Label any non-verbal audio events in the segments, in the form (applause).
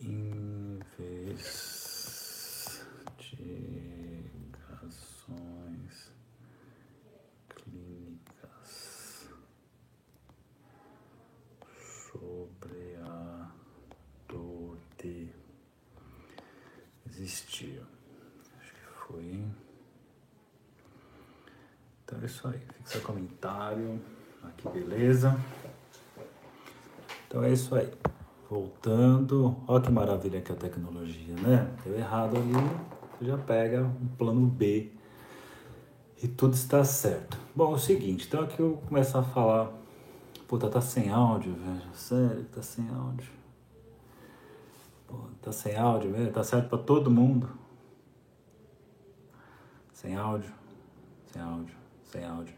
investigações clínicas sobre a dor de existir. Acho que foi. Então é isso aí. Fica seu comentário. Aqui, beleza? Então é isso aí. Voltando, olha que maravilha que é a tecnologia, né? Deu errado ali, você já pega um plano B e tudo está certo. Bom, é o seguinte, então aqui eu vou começar a falar. Puta, tá sem áudio, velho. Sério, tá sem áudio. Pô, tá sem áudio velho. Tá certo pra todo mundo. Sem áudio, sem áudio, sem áudio.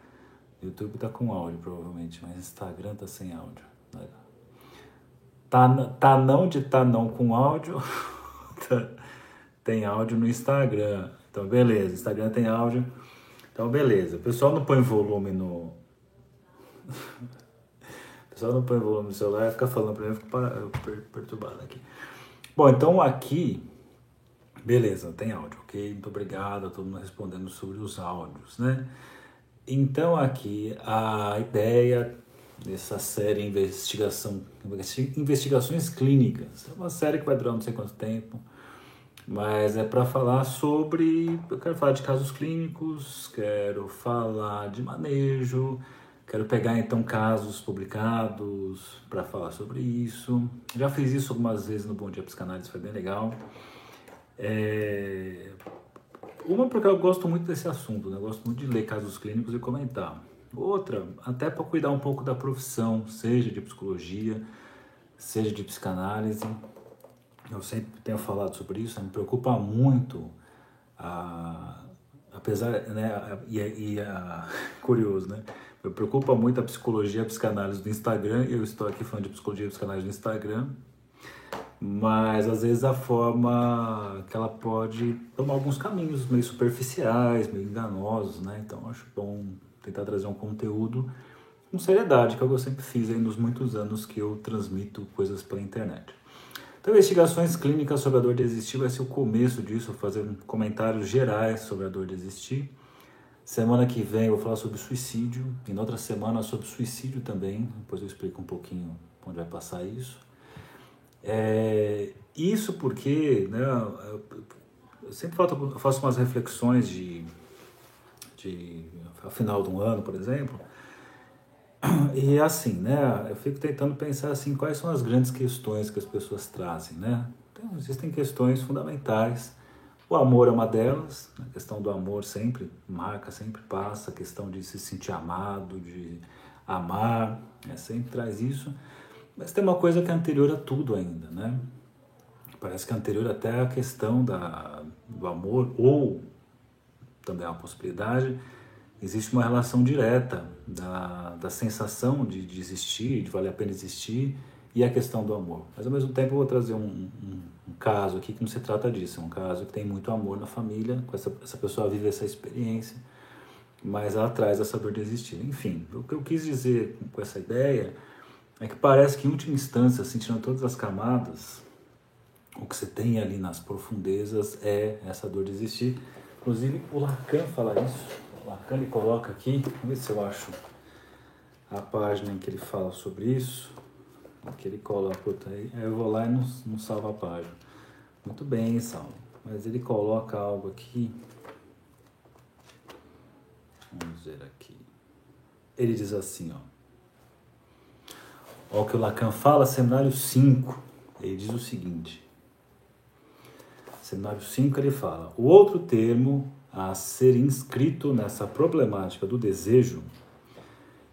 YouTube tá com áudio, provavelmente, mas Instagram tá sem áudio. Tá, tá não de tá não com áudio. (laughs) tem áudio no Instagram. Então, beleza. Instagram tem áudio. Então, beleza. O pessoal não põe volume no. (laughs) o pessoal não põe volume no celular, fica falando pra mim, eu fico perturbado aqui. Bom, então aqui. Beleza, tem áudio, ok? Muito obrigado a todo mundo respondendo sobre os áudios, né? Então aqui a ideia dessa série investigação investigações clínicas. É uma série que vai durar não sei quanto tempo mas é para falar sobre eu quero falar de casos clínicos quero falar de manejo quero pegar então casos publicados para falar sobre isso. Já fiz isso algumas vezes no Bom Dia Psicanálise foi bem legal. É... uma porque eu gosto muito desse assunto né? eu gosto muito de ler casos clínicos e comentar Outra, até para cuidar um pouco da profissão, seja de psicologia, seja de psicanálise. Eu sempre tenho falado sobre isso, me preocupa muito, a, apesar, né, e, e a, (laughs) curioso, né? Me preocupa muito a psicologia, a psicanálise do Instagram, eu estou aqui falando de psicologia e psicanálise do Instagram, mas às vezes a forma que ela pode tomar alguns caminhos meio superficiais, meio enganosos, né? Então acho bom tentar trazer um conteúdo com seriedade, que é eu sempre fiz aí nos muitos anos que eu transmito coisas pela internet. Então, investigações clínicas sobre a dor de existir vai ser o começo disso, fazer comentários gerais sobre a dor de existir. Semana que vem eu vou falar sobre suicídio, e na outra semana sobre suicídio também, depois eu explico um pouquinho onde vai passar isso. É, isso porque né, eu sempre faço umas reflexões de, de ao final de um ano, por exemplo. E assim, né, eu fico tentando pensar assim, quais são as grandes questões que as pessoas trazem, né? Então, existem questões fundamentais. O amor é uma delas, a questão do amor sempre marca, sempre passa, a questão de se sentir amado, de amar, né, sempre traz isso. Mas tem uma coisa que é anterior a tudo ainda, né? Parece que é anterior até a questão da, do amor, ou também é uma possibilidade, existe uma relação direta da, da sensação de, de existir, de valer a pena existir, e a questão do amor. Mas ao mesmo tempo eu vou trazer um, um, um, caso aqui que não se trata disso, é um caso que tem muito amor na família, essa, essa pessoa vive essa experiência, mas ela traz essa dor de existir. Enfim, o que eu quis dizer com essa ideia é que parece que em última instância, sentindo todas as camadas, o que você tem ali nas profundezas é essa dor de existir. Inclusive o Lacan fala isso, Lacan ele coloca aqui, vamos ver se eu acho a página em que ele fala sobre isso, que ele coloca, puta, aí eu vou lá e não, não salvo a página. Muito bem, Salvo, mas ele coloca algo aqui, vamos ver aqui, ele diz assim, ó, Olha o que o Lacan fala, cenário 5, ele diz o seguinte, cenário 5 ele fala, o outro termo a ser inscrito nessa problemática do desejo,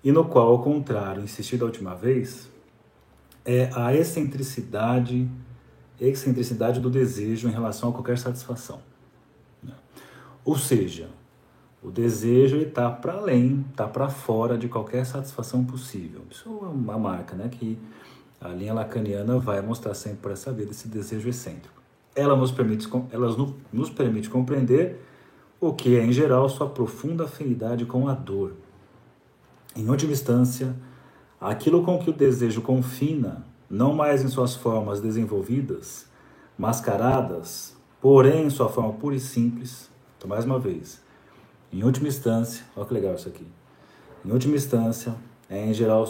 e no qual, ao contrário, insisti da última vez, é a excentricidade, excentricidade do desejo em relação a qualquer satisfação. Ou seja, o desejo está para além, está para fora de qualquer satisfação possível. Isso é uma marca né, que a linha lacaniana vai mostrar sempre para essa vida, esse desejo excêntrico. Ela nos permite, ela nos permite compreender o que é, em geral, sua profunda afinidade com a dor. Em última instância, aquilo com que o desejo confina, não mais em suas formas desenvolvidas, mascaradas, porém em sua forma pura e simples. Então, mais uma vez, em última instância, olha que legal isso aqui. Em última instância, é em geral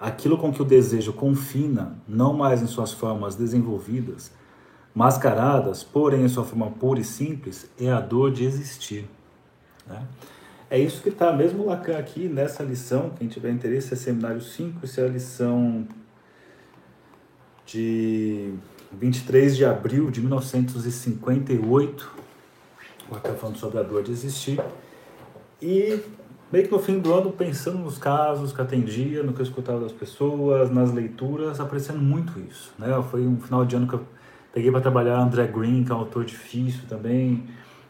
aquilo com que o desejo confina, não mais em suas formas desenvolvidas, mascaradas, porém em sua forma pura e simples, é a dor de existir. Né? É isso que está mesmo Lacan aqui nessa lição. Quem tiver interesse é seminário 5, isso é a lição de 23 de abril de 1958. Lacan falando sobre a dor de existir. E meio que no fim do ano, pensando nos casos que atendia, no que eu escutava das pessoas, nas leituras, aparecendo muito isso. Né? Foi um final de ano que eu peguei para trabalhar André Green, que é um autor difícil também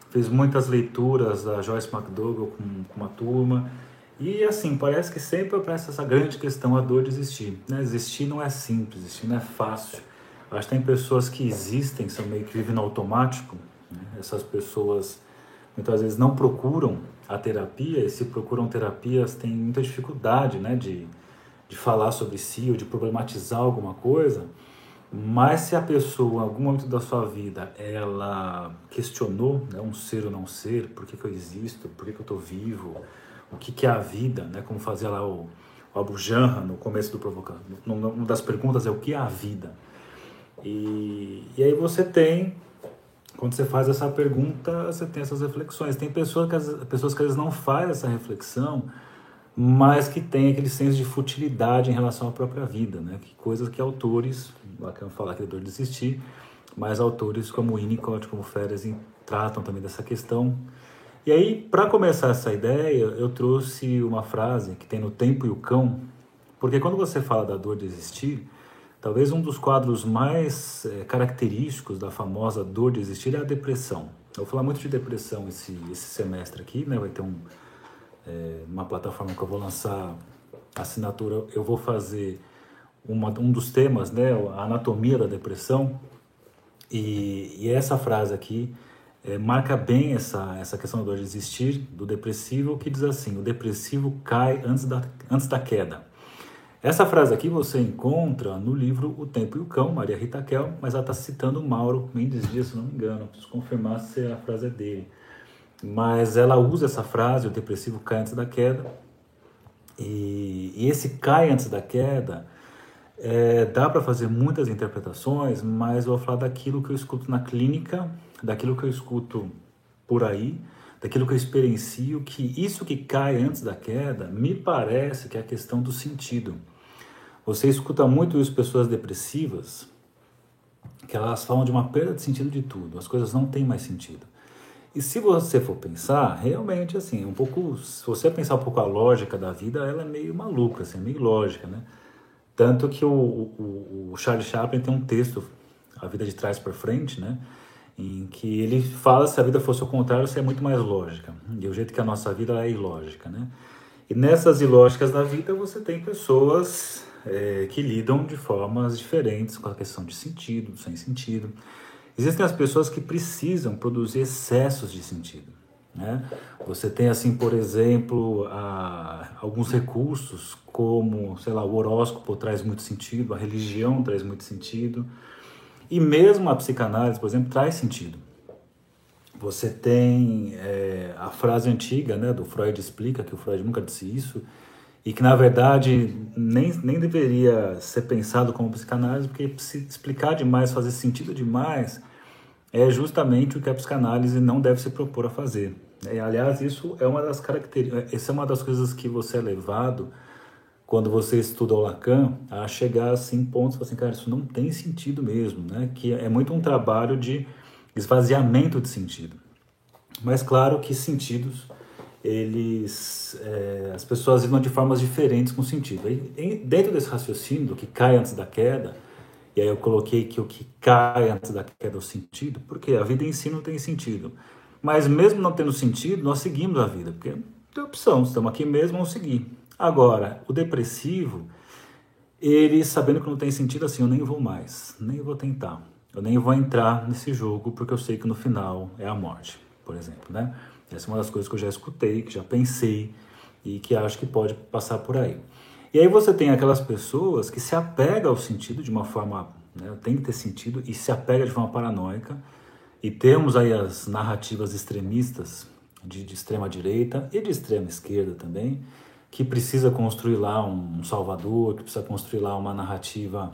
fez muitas leituras da Joyce McDougall com, com uma turma. E assim, parece que sempre aparece essa grande questão, a dor de existir. Né? Existir não é simples, existir não é fácil. Acho que tem pessoas que existem, são meio que vivem no automático. Né? Essas pessoas muitas vezes não procuram a terapia, e se procuram terapias têm muita dificuldade né? de, de falar sobre si ou de problematizar alguma coisa. Mas se a pessoa, em algum momento da sua vida, ela questionou né, um ser ou não ser, por que, que eu existo, por que, que eu estou vivo, o que, que é a vida, né, como fazia lá o, o Abu Janra no começo do provocando. Uma das perguntas é o que é a vida. E, e aí você tem, quando você faz essa pergunta, você tem essas reflexões. Tem pessoas que, as, pessoas que às vezes não fazem essa reflexão, mas que tem aquele senso de futilidade em relação à própria vida, né? Que coisas que autores, bacana falar que é dor de existir, mas autores como Winnicott, como Ferezin, tratam também dessa questão. E aí, para começar essa ideia, eu trouxe uma frase que tem no Tempo e o Cão, porque quando você fala da dor de existir, talvez um dos quadros mais é, característicos da famosa dor de existir é a depressão. Eu vou falar muito de depressão esse, esse semestre aqui, né? Vai ter um é, uma plataforma que eu vou lançar assinatura, eu vou fazer uma, um dos temas, né, a anatomia da depressão, e, e essa frase aqui é, marca bem essa, essa questão do existir do depressivo, que diz assim, o depressivo cai antes da, antes da queda. Essa frase aqui você encontra no livro O Tempo e o Cão, Maria Rita Kel, mas ela está citando Mauro Mendes Dias, se não me engano, preciso confirmar se a frase é dele mas ela usa essa frase, o depressivo cai antes da queda, e, e esse cai antes da queda, é, dá para fazer muitas interpretações, mas eu vou falar daquilo que eu escuto na clínica, daquilo que eu escuto por aí, daquilo que eu experiencio, que isso que cai antes da queda, me parece que é a questão do sentido. Você escuta muito isso pessoas depressivas, que elas falam de uma perda de sentido de tudo, as coisas não têm mais sentido. E se você for pensar, realmente, assim, um pouco, se você pensar um pouco a lógica da vida, ela é meio maluca, assim, meio lógica, né? Tanto que o, o, o Charles Chaplin tem um texto, A Vida de Trás para Frente, né? Em que ele fala se a vida fosse o contrário, seria muito mais lógica. E o jeito que a nossa vida é ilógica, né? E nessas ilógicas da vida, você tem pessoas é, que lidam de formas diferentes com a questão de sentido, sem sentido. Existem as pessoas que precisam produzir excessos de sentido. Né? Você tem, assim, por exemplo, a, alguns recursos, como, sei lá, o horóscopo traz muito sentido, a religião traz muito sentido, e mesmo a psicanálise, por exemplo, traz sentido. Você tem é, a frase antiga né, do Freud explica, que o Freud nunca disse isso, e que na verdade nem, nem deveria ser pensado como psicanálise, porque se explicar demais, fazer sentido demais, é justamente o que a psicanálise não deve se propor a fazer. E, aliás, isso é uma das características, essa é uma das coisas que você é levado quando você estuda o Lacan a chegar assim pontos assim, cara, isso não tem sentido mesmo, né? Que é muito um trabalho de esvaziamento de sentido. Mas claro que sentidos eles é, as pessoas lidam de formas diferentes com sentido. E, dentro desse raciocínio do que cai antes da queda, e aí eu coloquei que o que cai antes da queda é o sentido, porque a vida em si não tem sentido. Mas mesmo não tendo sentido, nós seguimos a vida, porque tem opção, estamos aqui mesmo, vamos seguir. Agora, o depressivo, ele sabendo que não tem sentido assim, eu nem vou mais, nem vou tentar. Eu nem vou entrar nesse jogo porque eu sei que no final é a morte, por exemplo, né? Essa é uma das coisas que eu já escutei, que já pensei e que acho que pode passar por aí. E aí você tem aquelas pessoas que se apegam ao sentido de uma forma, né, tem que ter sentido, e se apega de forma paranoica. E temos aí as narrativas extremistas, de, de extrema direita e de extrema esquerda também, que precisa construir lá um, Salvador, que precisa construir lá uma narrativa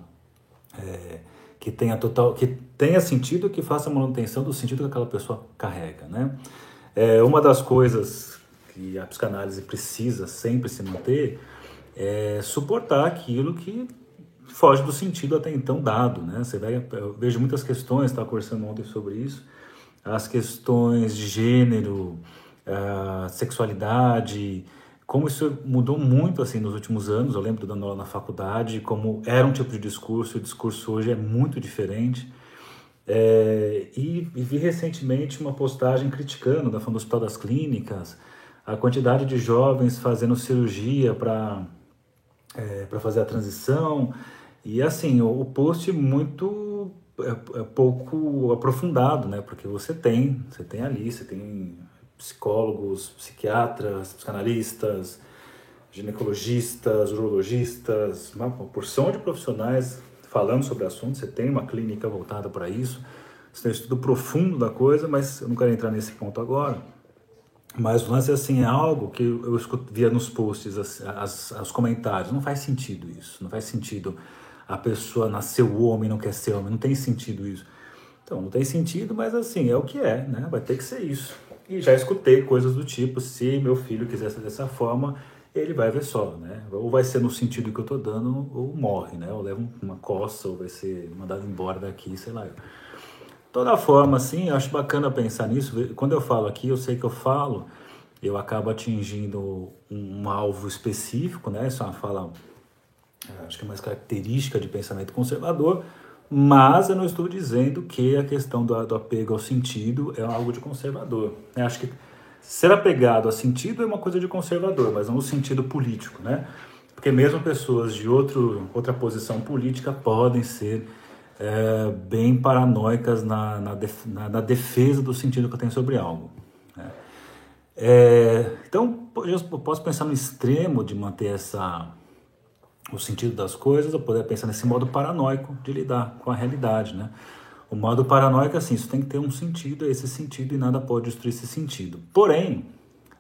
é, que tenha total, que tenha sentido, que faça manutenção do sentido que aquela pessoa carrega, né? É, uma das coisas que a psicanálise precisa sempre se manter é suportar aquilo que foge do sentido até então dado, né? Você vai, eu vejo muitas questões, estava conversando ontem sobre isso, as questões de gênero, sexualidade, como isso mudou muito assim nos últimos anos. Eu lembro dando aula na faculdade, como era um tipo de discurso, o discurso hoje é muito diferente. É, e, e, vi recentemente uma postagem criticando, da falando do Hospital das Clínicas, a quantidade de jovens fazendo cirurgia para é, para fazer a transição. E assim, o, o post muito é, é, pouco aprofundado, né? Porque você tem, você tem ali, você tem psicólogos, psiquiatras, psicanalistas, ginecologistas, urologistas, uma porção de profissionais falando sobre o assunto. Você tem uma clínica voltada para isso. Você tem um estudo profundo da coisa, mas eu não quero entrar nesse ponto agora. Mas o lance assim, é algo que eu via nos posts, as, as, os comentários. Não faz sentido isso. Não faz sentido a pessoa nasceu homem, não quer ser homem. Não tem sentido isso. Então, não tem sentido, mas assim, é o que é, né? Vai ter que ser isso. E já escutei coisas do tipo, se meu filho quiser ser dessa forma, ele vai ver só, né? Ou vai ser no sentido que eu tô dando, ou morre, né? Ou leva uma coça, ou vai ser mandado embora daqui, sei lá. Toda forma, assim, acho bacana pensar nisso. Quando eu falo aqui, eu sei que eu falo, eu acabo atingindo um alvo específico, né? Isso é uma fala, acho que é mais característica de pensamento conservador, mas eu não estou dizendo que a questão do, do apego ao sentido é algo de conservador. Eu acho que ser apegado a sentido é uma coisa de conservador, mas não no sentido político, né? Porque mesmo pessoas de outro, outra posição política podem ser é, bem paranoicas na, na, def, na, na, defesa do sentido que eu tenho sobre algo. Né? É, então, eu posso pensar no extremo de manter essa o sentido das coisas, eu poder pensar nesse modo paranoico de lidar com a realidade, né? O modo paranoico é assim, isso tem que ter um sentido, é esse sentido e nada pode destruir esse sentido. Porém,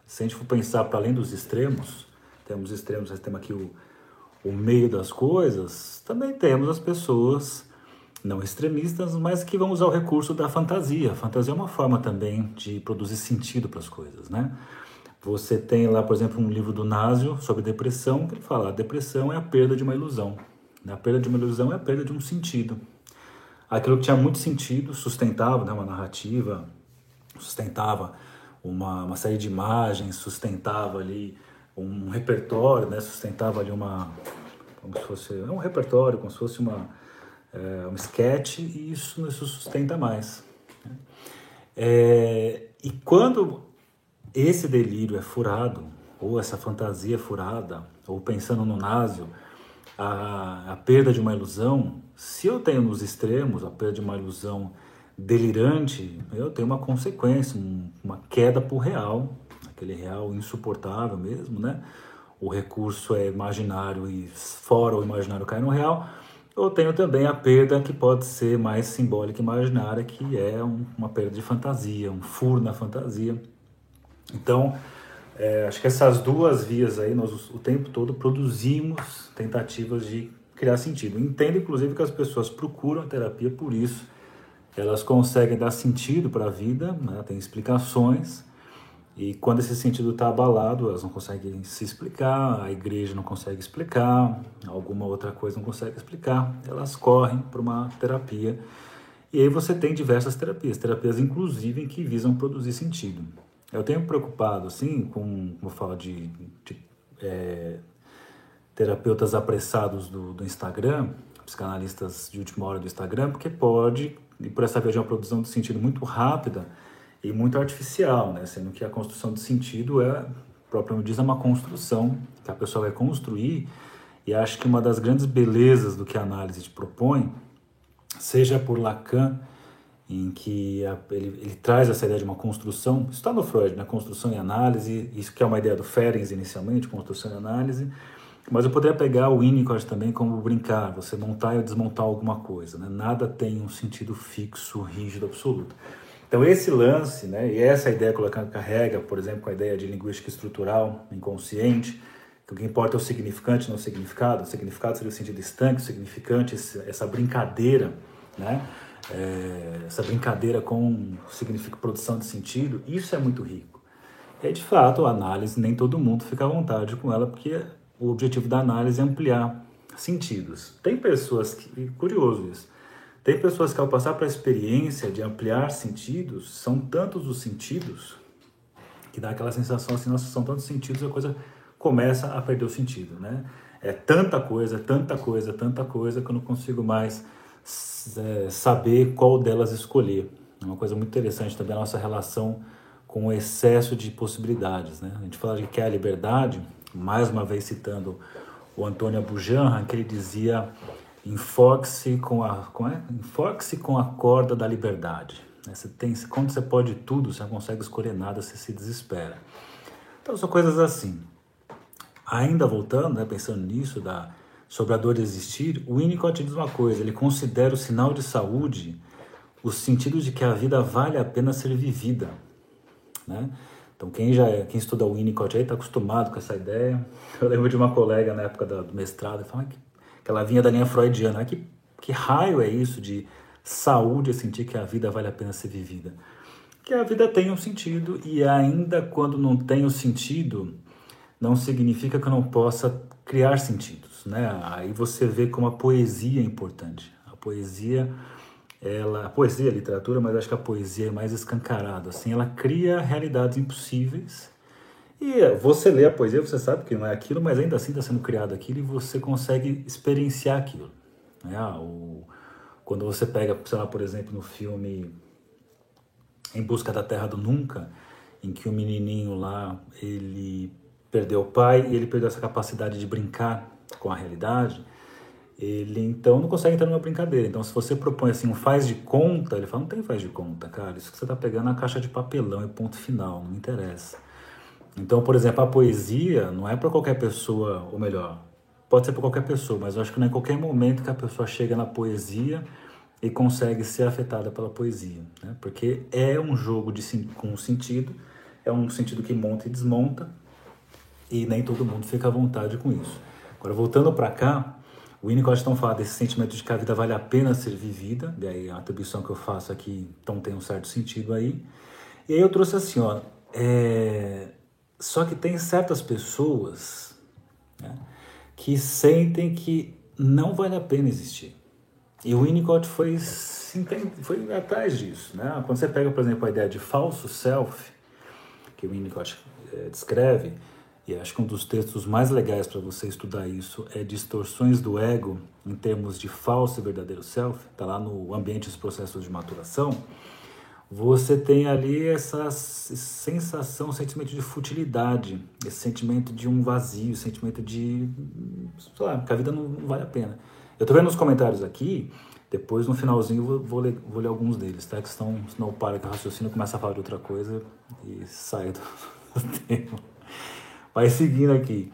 se a gente for pensar para além dos extremos, temos extremos, nós temos aqui o, o meio das coisas, também temos as pessoas não extremistas, mas que vão usar o recurso da fantasia. A fantasia é uma forma também de produzir sentido para as coisas, né? Você tem lá, por exemplo, um livro do Násio sobre depressão, que ele fala: a depressão é a perda de uma ilusão. Né? A perda de uma ilusão é a perda de um sentido. Aquilo que tinha muito sentido, sustentava né, uma narrativa, sustentava uma, uma série de imagens, sustentava ali um repertório, né? sustentava ali uma. como se fosse. É um repertório, como se fosse uma, é, um sketch, e isso, isso sustenta mais. É, e quando esse delírio é furado, ou essa fantasia é furada, ou pensando no Násio, a, a perda de uma ilusão, se eu tenho nos extremos a perda de uma ilusão delirante, eu tenho uma consequência, um, uma queda por real, aquele real insuportável mesmo, né? O recurso é imaginário e fora o imaginário cai no real. Eu tenho também a perda que pode ser mais simbólica e imaginária, que é um, uma perda de fantasia, um furo na fantasia então, é, acho que essas duas vias aí, nós o tempo todo produzimos tentativas de criar sentido. Entendo, inclusive, que as pessoas procuram a terapia por isso. Elas conseguem dar sentido para a vida, né? tem explicações, e quando esse sentido está abalado, elas não conseguem se explicar, a igreja não consegue explicar, alguma outra coisa não consegue explicar, elas correm para uma terapia. E aí você tem diversas terapias, terapias inclusive que visam produzir sentido. Eu tenho preocupado, assim, com, como fala de, de é, terapeutas apressados do, do Instagram, psicanalistas de última hora do Instagram, porque pode, e por essa via de uma produção de sentido muito rápida e muito artificial, né? Sendo que a construção de sentido é, propriamente diz, é uma construção que a pessoa vai construir, e acho que uma das grandes belezas do que a análise te propõe, seja por Lacan, em que a, ele, ele, traz essa ideia de uma construção, isso está no Freud, né? construção e análise, isso que é uma ideia do Ferenc inicialmente, construção e análise, Mas eu poderia pegar o Winnicott também como brincar, você montar e desmontar alguma coisa. Né? Nada tem um sentido fixo, rígido, absoluto. Então esse lance, né, e essa ideia que o carrega, por exemplo, com a ideia de linguística estrutural, inconsciente, que o que importa é o significante, não o significado. O significado seria o sentido estanque, o significante, essa brincadeira, né? É, essa brincadeira com significa produção de sentido, isso é muito rico. É de fato a análise, nem todo mundo fica à vontade com ela, porque o objetivo da análise é ampliar sentidos. Tem pessoas que, curioso isso, tem pessoas que ao passar para a experiência de ampliar sentidos, são tantos os sentidos que dá aquela sensação assim, nossa, são tantos sentidos, a coisa começa a perder o sentido, né? É tanta coisa, tanta coisa, tanta coisa que eu não consigo mais é, saber qual delas escolher. É uma coisa muito interessante também a nossa relação com o excesso de possibilidades, né? A gente fala de que é a liberdade, mais uma vez citando o Antônio Abujanra, que ele dizia enfoque-se com a com, é? enfoque com a corda da liberdade. Né? Você tem, quando você pode tudo, você não consegue escolher nada, você se desespera. Então são coisas assim. Ainda voltando, né, pensando nisso da sobre a dor de existir, o Winnicott diz uma coisa: ele considera o sinal de saúde o sentido de que a vida vale a pena ser vivida, né? Então quem já é, quem estuda o Winnicott aí está acostumado com essa ideia. Eu lembro de uma colega na época do mestrado, falando que que ela vinha da linha freudiana. Que, que raio é isso de saúde, sentir que a vida vale a pena ser vivida? Que a vida tem um sentido e ainda quando não tem o um sentido, não significa que eu não possa criar sentidos, né? Aí você vê como a poesia é importante. A poesia, ela, a poesia, a literatura, mas acho que a poesia é mais escancarada, assim, ela cria realidades impossíveis e você lê a poesia, você sabe que não é aquilo, mas ainda assim está sendo criado aquilo e você consegue experienciar aquilo. Né? Ah, o, quando você pega, sei lá, por exemplo, no filme Em Busca da Terra do Nunca, em que o menininho lá, ele perdeu o pai e ele perdeu essa capacidade de brincar com a realidade, ele então não consegue entrar numa brincadeira. Então, se você propõe assim um faz de conta, ele fala: não tem faz de conta, cara. Isso que você está pegando é a caixa de papelão e ponto final, não interessa. Então, por exemplo, a poesia não é para qualquer pessoa, ou melhor, pode ser para qualquer pessoa, mas eu acho que não é qualquer momento que a pessoa chega na poesia e consegue ser afetada pela poesia, né? porque é um jogo de, com sentido, é um sentido que monta e desmonta, e nem todo mundo fica à vontade com isso. Agora, voltando para cá, o Winnicott então fala desse sentimento de que a vida vale a pena ser vivida, e aí a atribuição que eu faço aqui então tem um certo sentido aí. E aí eu trouxe assim, ó, é, só que tem certas pessoas né, que sentem que não vale a pena existir. E o Winnicott foi, foi atrás disso. Né? Quando você pega, por exemplo, a ideia de falso self, que o Winnicott é, descreve, e acho que um dos textos mais legais para você estudar isso é Distorções do Ego em termos de falso e verdadeiro self, está lá no Ambiente dos Processos de Maturação você tem ali essa sensação, sentimento de futilidade, esse sentimento de um vazio, sentimento de, sei lá, que a vida não, vale a pena. Eu tô vendo nos comentários aqui, depois no finalzinho eu vou, vou, ler, vou ler alguns deles, tá? Que estão, senão para que o raciocínio começa a falar de outra coisa e sai do, (laughs) do tema. Vai seguindo aqui.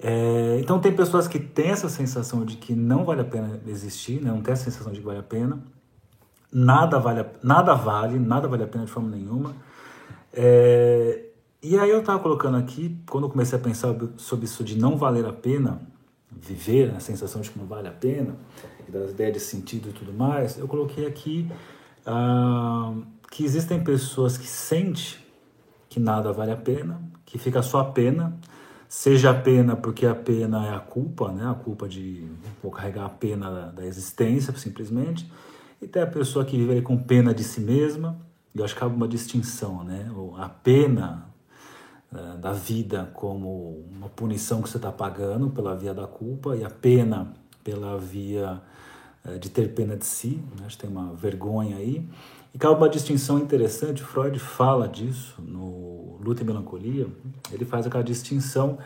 É, então tem pessoas que têm essa sensação de que não vale a pena existir, né? não tem a sensação de que vale a pena nada vale, nada vale, nada vale a pena de forma nenhuma. É, e aí eu estava colocando aqui, quando eu comecei a pensar sobre isso de não valer a pena viver, a sensação de que não vale a pena, das ideias de sentido e tudo mais, eu coloquei aqui ah, que existem pessoas que sentem que nada vale a pena, que fica só a pena, seja a pena porque a pena é a culpa, né? a culpa de vou carregar a pena da, da existência simplesmente, e tem a pessoa que vive com pena de si mesma, eu acho que há uma distinção, né? A pena uh, da vida como uma punição que você está pagando pela via da culpa e a pena pela via uh, de ter pena de si, né? acho que tem uma vergonha aí. E cabe uma distinção interessante, Freud fala disso no Luta e Melancolia, ele faz aquela distinção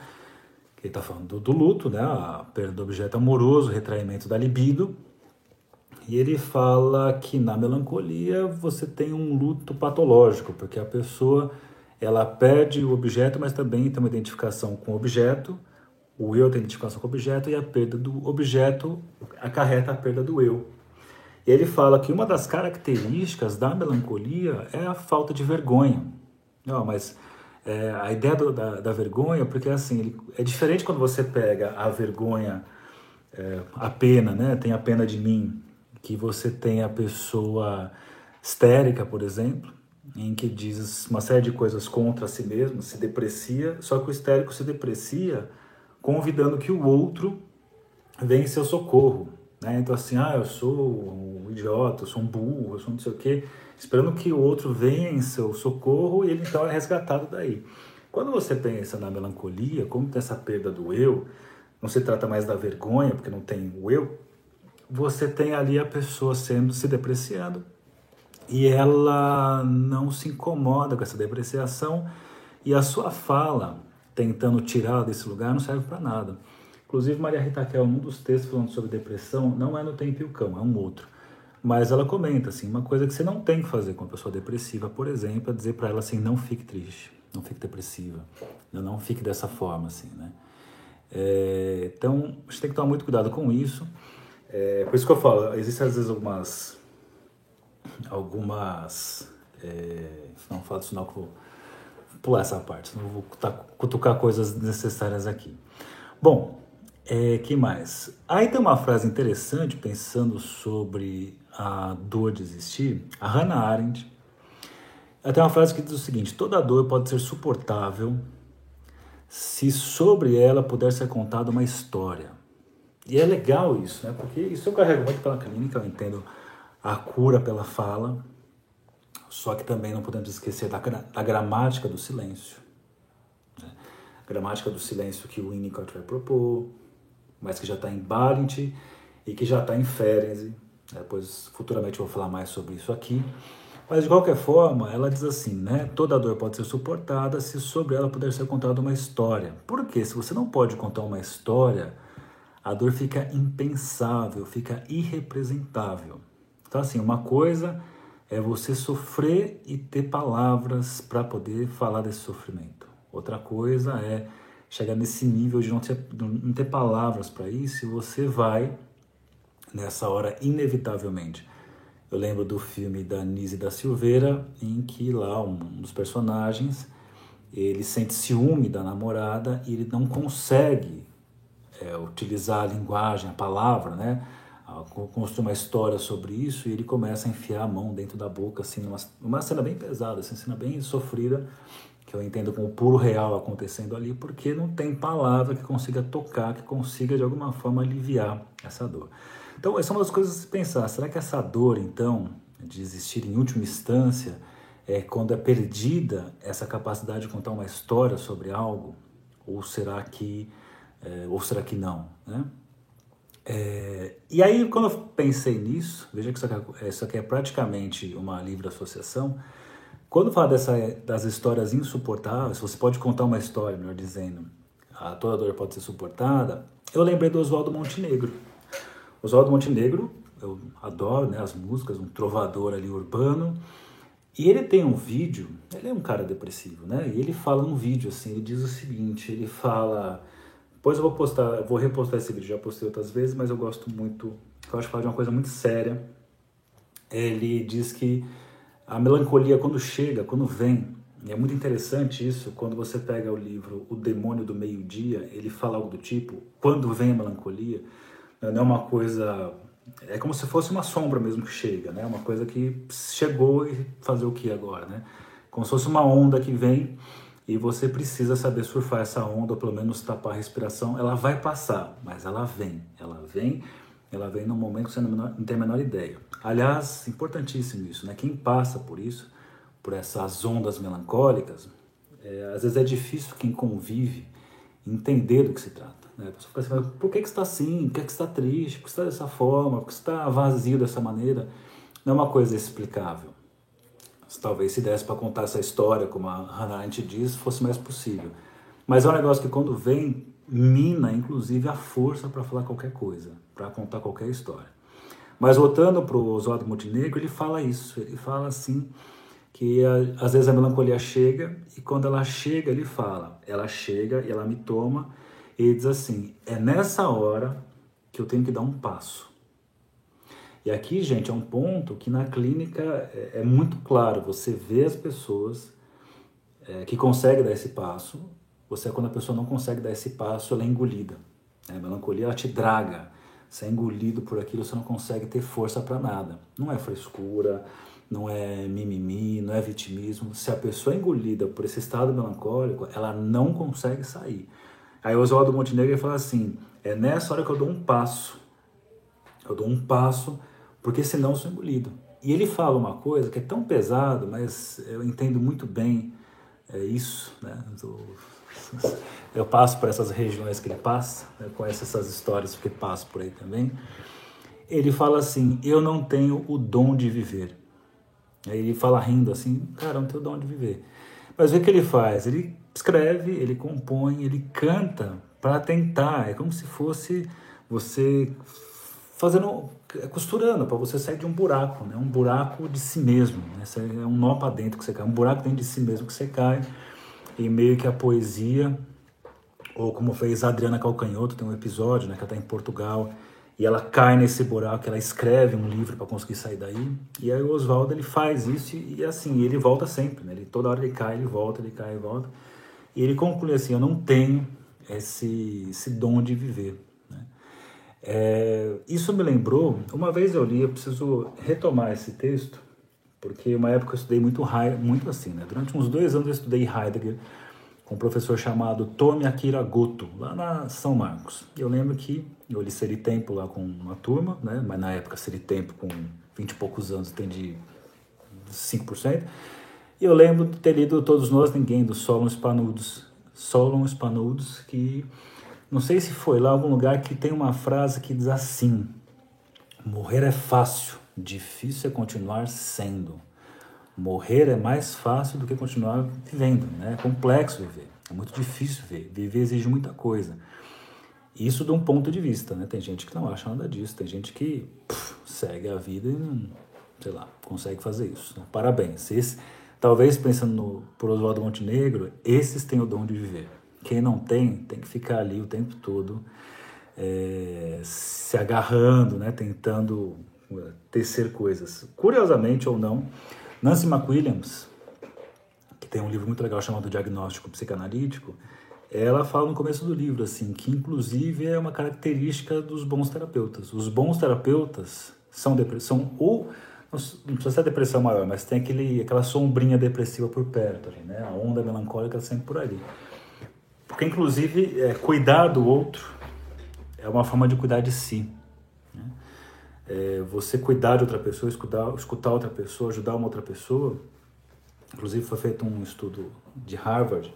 que ele está falando do, do, luto, né? a perda do objeto amoroso, retraimento da libido, e ele fala que na melancolia você tem um luto patológico, porque a pessoa ela perde o objeto, mas também tem uma identificação com o objeto, o eu tem identificação com o objeto e a perda do objeto acarreta a perda do eu. E ele fala que uma das características da melancolia é a falta de vergonha. Não, mas é, a ideia do, da, da, vergonha, porque assim, ele, é diferente quando você pega a vergonha, é, a pena, né? Tem a pena de mim, que você tem a pessoa histérica, por exemplo, em que diz uma série de coisas contra si mesmo, se deprecia, só que o histérico se deprecia convidando que o outro venha em seu socorro. Né? Então, assim, ah, eu sou um idiota, eu sou um burro, eu sou não sei o quê, esperando que o outro venha em seu socorro e ele então é resgatado daí. Quando você pensa na melancolia, como tem essa perda do eu, não se trata mais da vergonha, porque não tem o eu, você tem ali a pessoa sendo se depreciando e ela não se incomoda com essa depreciação e a sua fala tentando tirá-la desse lugar não serve para nada. Inclusive, Maria Rita Kel, num dos textos falando sobre depressão, não é no Tempo e o Cão, é um outro. Mas ela comenta assim, uma coisa que você não tem que fazer com uma pessoa depressiva, por exemplo, é dizer para ela assim, não fique triste, não fique depressiva, não fique dessa forma assim, né? É, então, a gente tem que tomar muito cuidado com isso. É, por isso que eu falo, existem às vezes algumas algumas é, não falo disso não que eu vou pular essa parte, não vou cutucar coisas necessárias aqui. Bom, é, que mais? Aí tem uma frase interessante pensando sobre a dor de existir. A Hannah Arendt ela tem uma frase que diz o seguinte: toda dor pode ser suportável se sobre ela puder ser contada uma história. E é legal isso, né? Porque isso eu carrego muito pela clínica, eu entendo a cura pela fala, só que também não podemos esquecer da, da gramática do silêncio. Né? A gramática do silêncio que o Winnicott vai propor, mas que já está em Balint e que já está em Ferenczi. Depois, futuramente, eu vou falar mais sobre isso aqui. Mas, de qualquer forma, ela diz assim, né? Toda dor pode ser suportada se sobre ela puder ser contada uma história. Porque se você não pode contar uma história, a dor fica impensável, fica irrepresentável. Então, assim, uma coisa é você sofrer e ter palavras para poder falar desse sofrimento. Outra coisa é chegar nesse nível de não ter, não ter palavras para isso e você vai, nessa hora, inevitavelmente. Eu lembro do filme da Nise da Silveira, em que lá um dos personagens ele sente ciúme da namorada e ele não consegue é, utilizar a linguagem, a palavra, né? construir uma história sobre isso e ele começa a enfiar a mão dentro da boca, assim, numa, uma cena bem pesada, assim, cena bem sofrida, que eu entendo como puro real acontecendo ali, porque não tem palavra que consiga tocar, que consiga de alguma forma aliviar essa dor. Então, essa é uma das coisas a se pensar. Será que essa dor, então, de existir em última instância, é quando é perdida essa capacidade de contar uma história sobre algo? Ou será que, é, ou será que não? Né? É, e aí, quando eu pensei nisso, veja que isso aqui, é, isso aqui é praticamente uma livre associação, quando fala dessa, das histórias insuportáveis, você pode contar uma história, melhor dizendo, a toda dor pode ser suportada, eu lembrei do Oswaldo Montenegro. Oswaldo Montenegro, eu adoro né, as músicas, um trovador ali urbano, e ele tem um vídeo, ele é um cara depressivo, né? E ele fala num vídeo assim, ele diz o seguinte, ele fala, depois eu vou postar, vou repostar esse vídeo, já postei outras vezes, mas eu gosto muito, eu acho que fala de uma coisa muito séria. Ele diz que a melancolia quando chega, quando vem, e é muito interessante isso, quando você pega o livro O Demônio do Meio-Dia, ele fala algo do tipo, quando vem a melancolia, não é uma coisa, é como se fosse uma sombra mesmo que chega, né? Uma coisa que chegou e fazer o que agora, né? Como se fosse uma onda que vem e você precisa saber surfar essa onda, ou pelo menos tapar a respiração. Ela vai passar, mas ela vem, ela vem ela vem num momento que você não tem a menor ideia. Aliás, importantíssimo isso, né? Quem passa por isso, por essas ondas melancólicas, é, às vezes é difícil quem convive entender do que se trata. Né? A pessoa fica assim, por que, que está assim? Por que, que está triste? Por que está dessa forma? Por que está vazio dessa maneira? Não é uma coisa explicável. Talvez se desse para contar essa história, como a Hannah Arendt diz, fosse mais possível. Mas é um negócio que quando vem, mina inclusive a força para falar qualquer coisa para contar qualquer história. Mas voltando para o Oswaldo Montenegro, ele fala isso, ele fala assim que a, às vezes a melancolia chega e quando ela chega ele fala, ela chega e ela me toma Ele diz assim: é nessa hora que eu tenho que dar um passo. E aqui, gente, é um ponto que na clínica é, é muito claro. Você vê as pessoas é, que conseguem dar esse passo. Você, quando a pessoa não consegue dar esse passo, ela é engolida. A melancolia ela te draga. Você é engolido por aquilo, você não consegue ter força para nada. Não é frescura, não é mimimi, não é vitimismo. Se a pessoa é engolida por esse estado melancólico, ela não consegue sair. Aí o Oswaldo Montenegro fala assim: é nessa hora que eu dou um passo. Eu dou um passo porque senão eu sou engolido. E ele fala uma coisa que é tão pesado, mas eu entendo muito bem é isso, né? (laughs) Eu passo por essas regiões que ele passa, né? conheço essas histórias porque passo por aí também. Ele fala assim: Eu não tenho o dom de viver. Aí ele fala rindo assim: Cara, não tenho o dom de viver. Mas o que ele faz? Ele escreve, ele compõe, ele canta para tentar. É como se fosse você fazendo, costurando para você sair de um buraco, né? Um buraco de si mesmo. Né? É um nó para dentro que você cai, um buraco dentro de si mesmo que você cai. E meio que a poesia, ou como fez a Adriana Calcanhoto, tem um episódio, né? Que ela está em Portugal e ela cai nesse buraco, ela escreve um livro para conseguir sair daí. E aí o Oswaldo ele faz isso e, e assim, ele volta sempre, né? Ele, toda hora ele cai, ele volta, ele cai, ele volta. E ele conclui assim: Eu não tenho esse, esse dom de viver. É, isso me lembrou, uma vez eu li, eu preciso retomar esse texto, porque uma época eu estudei muito, muito assim, né? Durante uns dois anos eu estudei Heidegger com um professor chamado Tomi Akira Goto, lá na São Marcos. Eu lembro que eu li Seria Tempo lá com uma turma, né? Mas na época Seria Tempo com 20 e poucos anos entendi 5%. E eu lembro de ter lido Todos Nós Ninguém, do Solon Spanudos, Solon Spanudos, que não sei se foi lá algum lugar que tem uma frase que diz assim: Morrer é fácil, difícil é continuar sendo. Morrer é mais fácil do que continuar vivendo, né? É complexo viver, é muito difícil viver. Viver exige muita coisa. Isso de um ponto de vista, né? Tem gente que não acha nada disso, tem gente que puf, segue a vida e não, sei lá, consegue fazer isso. Né? Parabéns. Esse, talvez pensando no, por Oswaldo Montenegro, esses têm o dom de viver. Quem não tem, tem que ficar ali o tempo todo é, se agarrando, né, tentando é, tecer coisas. Curiosamente ou não, Nancy McWilliams, que tem um livro muito legal chamado Diagnóstico Psicanalítico, ela fala no começo do livro assim que inclusive é uma característica dos bons terapeutas. Os bons terapeutas são depressão ou não precisa ser depressão maior, mas tem aquele, aquela sombrinha depressiva por perto ali, né? A onda melancólica sempre por ali. Porque, inclusive, é, cuidar do outro é uma forma de cuidar de si. Né? É, você cuidar de outra pessoa, escutar, escutar outra pessoa, ajudar uma outra pessoa. Inclusive, foi feito um estudo de Harvard.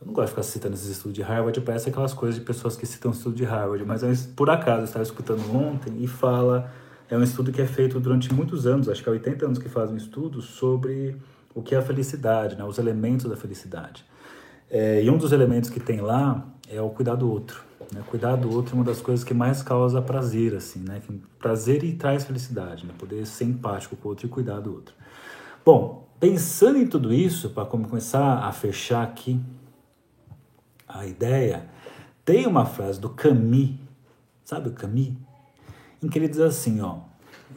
Eu não gosto de ficar citando esses estudos de Harvard, parece aquelas coisas de pessoas que citam estudo de Harvard, mas por acaso eu estava escutando ontem e fala. É um estudo que é feito durante muitos anos, acho que há 80 anos que faz um estudo sobre o que é a felicidade, né, os elementos da felicidade. É, e um dos elementos que tem lá é o cuidar do outro. Né? Cuidar do outro é uma das coisas que mais causa prazer, assim, né? Prazer e traz felicidade, né? Poder ser empático com o outro e cuidar do outro. Bom, pensando em tudo isso, para começar a fechar aqui a ideia, tem uma frase do Camus, sabe o Camus? Em que ele diz assim, ó,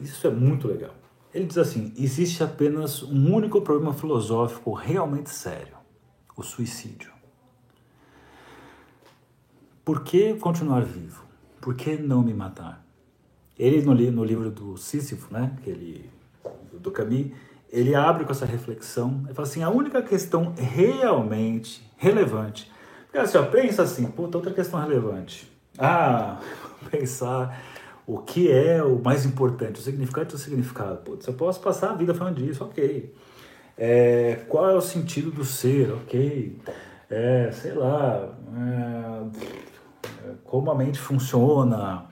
isso é muito legal. Ele diz assim: existe apenas um único problema filosófico realmente sério o suicídio. Por que continuar vivo? Por que não me matar? Ele, no, no livro do Sísifo, né, que ele, do Camus, ele abre com essa reflexão e fala assim: a única questão realmente relevante. Porque assim, ó, pensa assim, puta, outra questão relevante. Ah, (laughs) pensar o que é o mais importante, o significado do significado. Putz, eu posso passar a vida falando disso, ok. É, qual é o sentido do ser, ok? É, sei lá, é, como a mente funciona,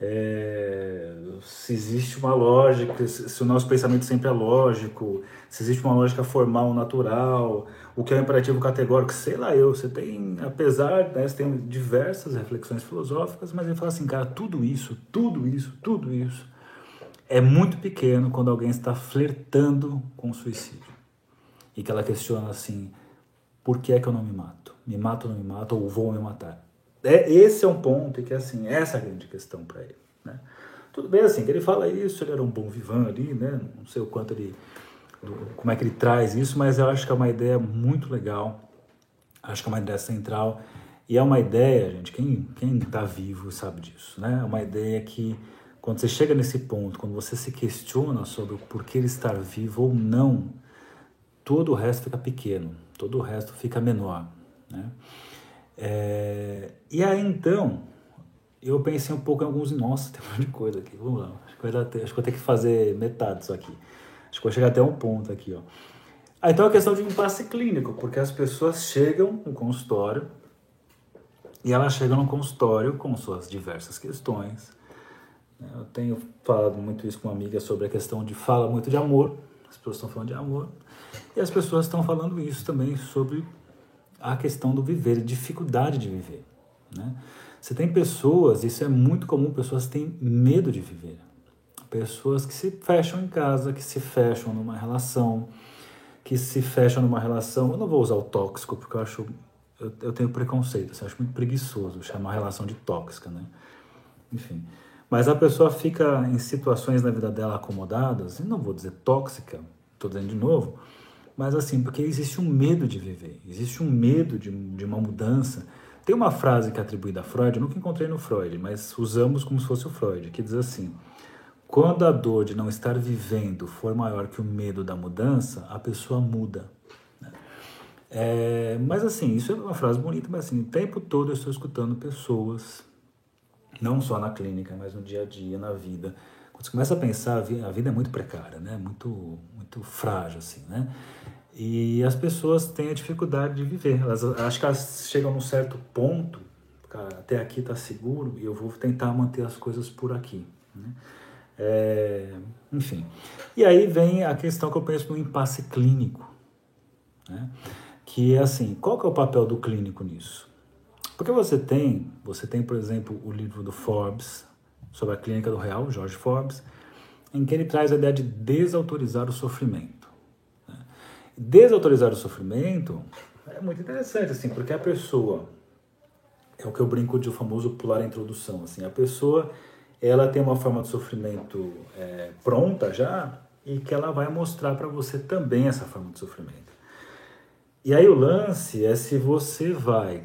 é, se existe uma lógica, se o nosso pensamento sempre é lógico, se existe uma lógica formal, natural, o que é o imperativo categórico, sei lá eu, você tem, apesar, né, você tem diversas reflexões filosóficas, mas ele fala assim, cara, tudo isso, tudo isso, tudo isso é muito pequeno quando alguém está flertando com o suicídio e que ela questiona assim: por que é que eu não me mato? Me mato ou não me mato? Ou vou me matar? É, esse é um ponto que, assim, essa é a grande questão para ele, né? Tudo bem, assim, que ele fala isso, ele era um bom vivan ali, né? Não sei o quanto ele... Como é que ele traz isso, mas eu acho que é uma ideia muito legal. Acho que é uma ideia central. E é uma ideia, gente, quem, quem tá vivo sabe disso, né? É uma ideia que, quando você chega nesse ponto, quando você se questiona sobre o porquê ele estar vivo ou não, todo o resto fica pequeno, todo o resto fica menor, né? É, e aí então, eu pensei um pouco em alguns. Nossa, tem um monte de coisa aqui. Vamos lá. Acho que, acho que vou ter que fazer metade disso aqui. Acho que vou chegar até um ponto aqui, ó. Ah, então é questão de impasse clínico, porque as pessoas chegam no consultório e elas chegam no consultório com suas diversas questões. Eu tenho falado muito isso com uma amiga sobre a questão de fala muito de amor. As pessoas estão falando de amor. E as pessoas estão falando isso também sobre a questão do viver, dificuldade de viver. Né? Você tem pessoas, isso é muito comum, pessoas têm medo de viver. Pessoas que se fecham em casa, que se fecham numa relação, que se fecham numa relação. Eu não vou usar o tóxico, porque eu acho. Eu, eu tenho preconceito, assim, eu acho muito preguiçoso chamar a relação de tóxica, né? Enfim. Mas a pessoa fica em situações na vida dela acomodadas, e não vou dizer tóxica, estou dizendo de novo, mas assim, porque existe um medo de viver, existe um medo de, de uma mudança. Tem uma frase que é atribuída a Freud, eu nunca encontrei no Freud, mas usamos como se fosse o Freud, que diz assim: quando a dor de não estar vivendo for maior que o medo da mudança, a pessoa muda. É, mas assim, isso é uma frase bonita, mas assim, o tempo todo eu estou escutando pessoas, não só na clínica, mas no dia a dia, na vida. Quando você começa a pensar, a vida é muito precária, né? muito, muito frágil, assim, né? E as pessoas têm a dificuldade de viver. Elas, acho que elas chegam num certo ponto, cara, até aqui está seguro e eu vou tentar manter as coisas por aqui. Né? É, enfim. E aí vem a questão que eu penso no impasse clínico. Né? Que é assim, qual que é o papel do clínico nisso? Porque você tem, você tem, por exemplo, o livro do Forbes sobre a clínica do real, George Forbes, em que ele traz a ideia de desautorizar o sofrimento. Desautorizar o sofrimento é muito interessante, assim, porque a pessoa, é o que eu brinco de o famoso pular a introdução, assim, a pessoa, ela tem uma forma de sofrimento é, pronta já e que ela vai mostrar para você também essa forma de sofrimento. E aí o lance é se você vai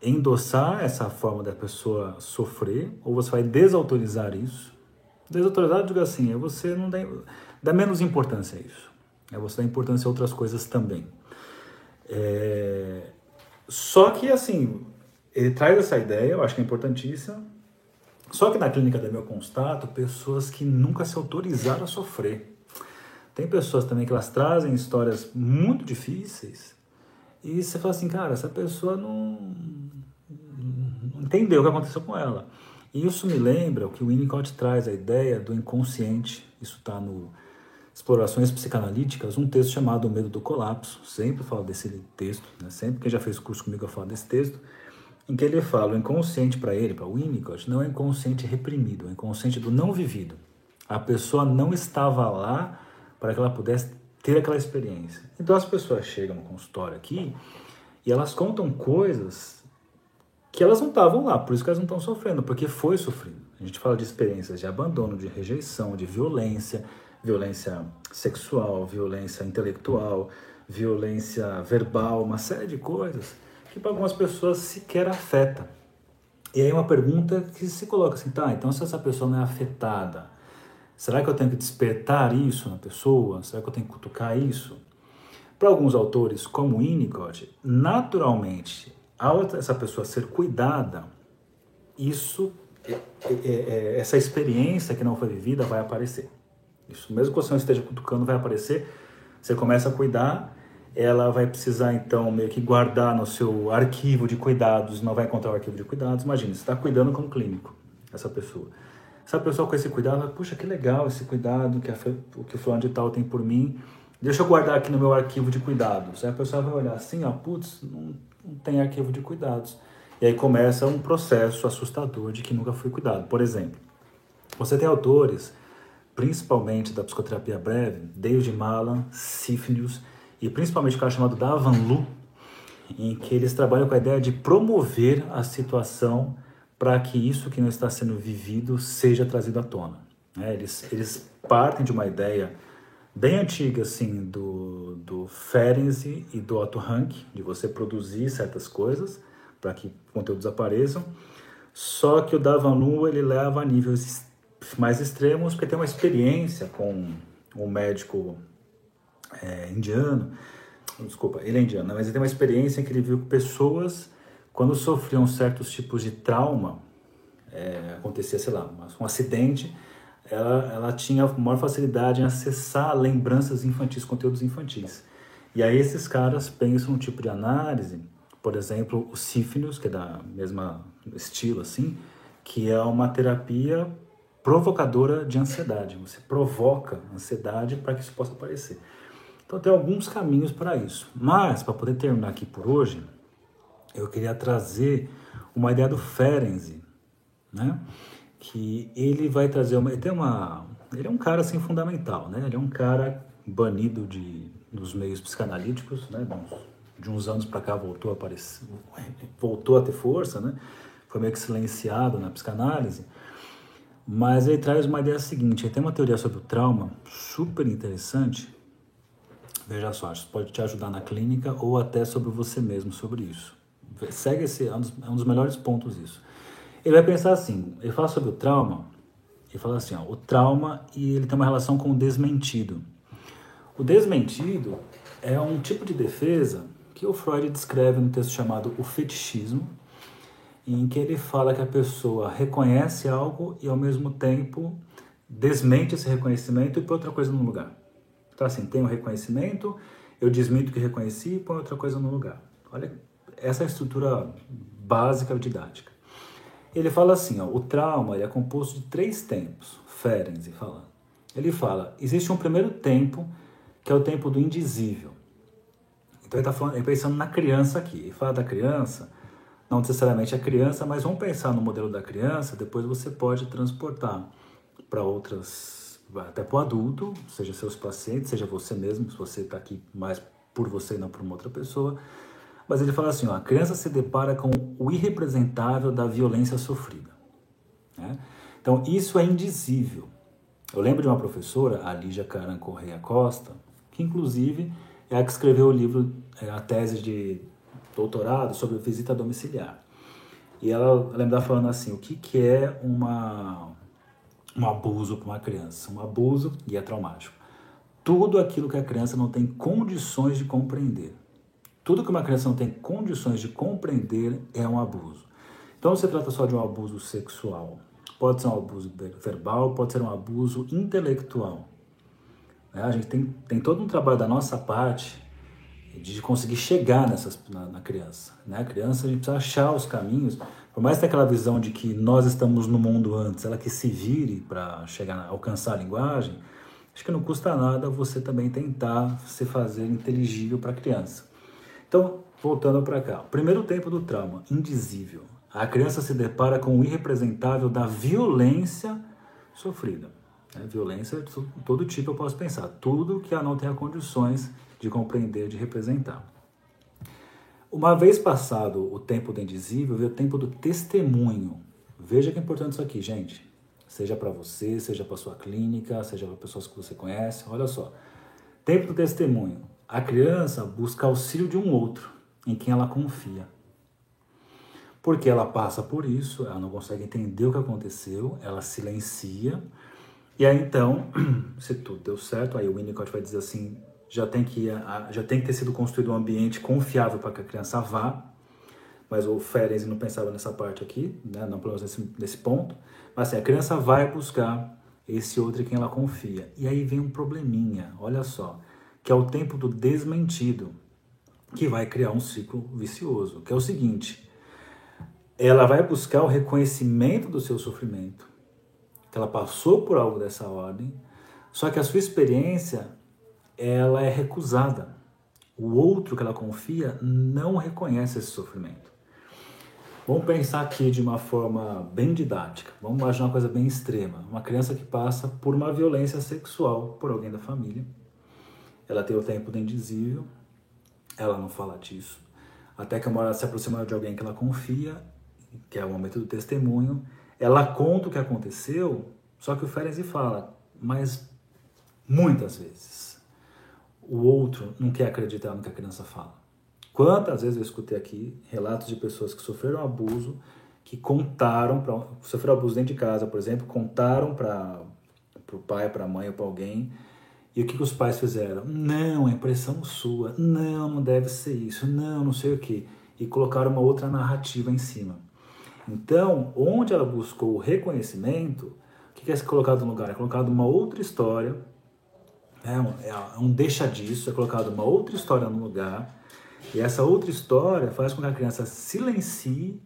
endossar essa forma da pessoa sofrer ou você vai desautorizar isso. Desautorizar, digo assim, é você não dá, dá menos importância a isso. É você dá importância a outras coisas também. É... Só que, assim, ele traz essa ideia, eu acho que é importantíssima. Só que na clínica também eu constato pessoas que nunca se autorizaram a sofrer. Tem pessoas também que elas trazem histórias muito difíceis e você fala assim, cara, essa pessoa não, não entendeu o que aconteceu com ela. E isso me lembra o que o Winnicott traz, a ideia do inconsciente. Isso está no Explorações Psicanalíticas, um texto chamado O Medo do Colapso. Sempre falo desse texto, né? sempre que já fez curso comigo eu falo desse texto, em que ele fala o inconsciente para ele, para o Winnicott, não é inconsciente reprimido, é inconsciente do não vivido. A pessoa não estava lá para que ela pudesse ter aquela experiência. Então as pessoas chegam no consultório aqui e elas contam coisas que elas não estavam lá, por isso que elas não estão sofrendo, porque foi sofrido. A gente fala de experiências de abandono, de rejeição, de violência, violência sexual, violência intelectual, violência verbal, uma série de coisas que para algumas pessoas sequer afeta. E aí uma pergunta que se coloca assim, tá, então se essa pessoa não é afetada, será que eu tenho que despertar isso na pessoa? Será que eu tenho que cutucar isso? Para alguns autores, como Winnicott, naturalmente, ao essa pessoa ser cuidada, isso, é, é, é, essa experiência que não foi vivida vai aparecer. Isso, mesmo que você não esteja cutucando, vai aparecer. Você começa a cuidar, ela vai precisar então meio que guardar no seu arquivo de cuidados, não vai encontrar o arquivo de cuidados. Imagina, você está cuidando como clínico, essa pessoa. Essa pessoa com esse cuidado, puxa, que legal esse cuidado que, a, o que o fulano de tal tem por mim. Deixa eu guardar aqui no meu arquivo de cuidados. Aí a pessoa vai olhar assim, ó, putz, não, não tem arquivo de cuidados. E aí começa um processo assustador de que nunca foi cuidado. Por exemplo, você tem autores principalmente da psicoterapia breve, David Malan, Sifnius e principalmente o cara chamado Davan Lu, em que eles trabalham com a ideia de promover a situação para que isso que não está sendo vivido seja trazido à tona. Né? Eles, eles partem de uma ideia bem antiga assim do, do Ferenczi e do Otto Rank, de você produzir certas coisas para que conteúdos apareçam, só que o Davanu ele leva a níveis mais extremos porque tem uma experiência com um médico é, indiano, desculpa, ele é indiano, mas ele tem uma experiência em que ele viu pessoas quando sofriam certos tipos de trauma, é, acontecia, sei lá, um acidente, ela, ela tinha maior facilidade em acessar lembranças infantis, conteúdos infantis. E aí esses caras pensam um tipo de análise, por exemplo, o sífilis, que é da mesma estilo assim, que é uma terapia provocadora de ansiedade. Você provoca ansiedade para que isso possa aparecer. Então tem alguns caminhos para isso. Mas para poder terminar aqui por hoje, eu queria trazer uma ideia do Ferenczi, né? que ele vai trazer uma. Ele, tem uma, ele é um cara assim fundamental, né? Ele é um cara banido de, dos meios psicanalíticos, né? De uns anos para cá voltou a aparecer, voltou a ter força, né? Foi meio que silenciado na psicanálise. Mas ele traz uma ideia seguinte: ele tem uma teoria sobre o trauma super interessante. Veja só, isso pode te ajudar na clínica ou até sobre você mesmo sobre isso. Segue esse, é um dos, é um dos melhores pontos isso. Ele vai pensar assim, ele fala sobre o trauma, ele fala assim, ó, o trauma e ele tem uma relação com o desmentido. O desmentido é um tipo de defesa que o Freud descreve no texto chamado O Fetichismo, em que ele fala que a pessoa reconhece algo e ao mesmo tempo desmente esse reconhecimento e põe outra coisa no lugar. Então assim, tem o um reconhecimento, eu desminto que reconheci e põe outra coisa no lugar. Olha, essa é a estrutura básica didática. Ele fala assim, ó, o trauma é composto de três tempos, Ferenczi falando. Ele fala, existe um primeiro tempo, que é o tempo do indizível. Então ele está pensando na criança aqui. Ele fala da criança, não necessariamente a criança, mas vamos pensar no modelo da criança, depois você pode transportar para outras, até para o adulto, seja seus pacientes, seja você mesmo, se você está aqui mais por você e não por uma outra pessoa. Mas ele fala assim: ó, a criança se depara com o irrepresentável da violência sofrida. Né? Então, isso é indizível. Eu lembro de uma professora, a Lígia Caran Correia Costa, que inclusive é a que escreveu o livro, é, a tese de doutorado sobre visita domiciliar. E ela lembra falando assim: o que, que é uma, um abuso para uma criança? Um abuso, e é traumático. Tudo aquilo que a criança não tem condições de compreender. Tudo que uma criança não tem condições de compreender é um abuso. Então não se trata só de um abuso sexual. Pode ser um abuso verbal, pode ser um abuso intelectual. Né? A gente tem, tem todo um trabalho da nossa parte de conseguir chegar nessas, na, na, criança. Né? A criança, a gente precisa achar os caminhos, por mais que tenha aquela visão de que nós estamos no mundo antes, ela que se vire para chegar, alcançar a linguagem, acho que não custa nada você também tentar se fazer inteligível para a criança. Então, voltando para cá. Primeiro tempo do trauma, indizível. A criança se depara com o irrepresentável da violência sofrida. É, violência de todo tipo eu posso pensar. Tudo que ela não tenha condições de compreender, de representar. Uma vez passado o tempo do indizível, vem o tempo do testemunho. Veja que é importante isso aqui, gente. Seja para você, seja para sua clínica, seja para pessoas que você conhece. Olha só. Tempo do testemunho. A criança busca auxílio de um outro em quem ela confia. Porque ela passa por isso, ela não consegue entender o que aconteceu, ela silencia. E aí então, (clears throat) se tudo deu certo, aí o Winnicott vai dizer assim, já tem que já tem que ter sido construído um ambiente confiável para que a criança vá. Mas o Ferenc não pensava nessa parte aqui, né? não pelo menos nesse, nesse ponto. Mas assim, a criança vai buscar esse outro em quem ela confia. E aí vem um probleminha, olha só que é o tempo do desmentido, que vai criar um ciclo vicioso, que é o seguinte: ela vai buscar o reconhecimento do seu sofrimento, que ela passou por algo dessa ordem, só que a sua experiência ela é recusada. O outro que ela confia não reconhece esse sofrimento. Vamos pensar aqui de uma forma bem didática. Vamos imaginar uma coisa bem extrema. Uma criança que passa por uma violência sexual por alguém da família ela tem o tempo do indizível, ela não fala disso. até que uma hora se aproxima de alguém que ela confia, que é o momento do testemunho, ela conta o que aconteceu, só que o Ferenzi fala, mas muitas vezes o outro não quer acreditar no que a criança fala. Quantas vezes eu escutei aqui relatos de pessoas que sofreram abuso, que contaram, pra, sofreram abuso dentro de casa, por exemplo, contaram para o pai, para a mãe ou para alguém, e o que, que os pais fizeram? Não, é impressão sua, não, não deve ser isso, não, não sei o que. E colocaram uma outra narrativa em cima. Então, onde ela buscou o reconhecimento, o que é colocado no lugar? É colocado uma outra história, é um, é um deixa disso, é colocado uma outra história no lugar, e essa outra história faz com que a criança silencie,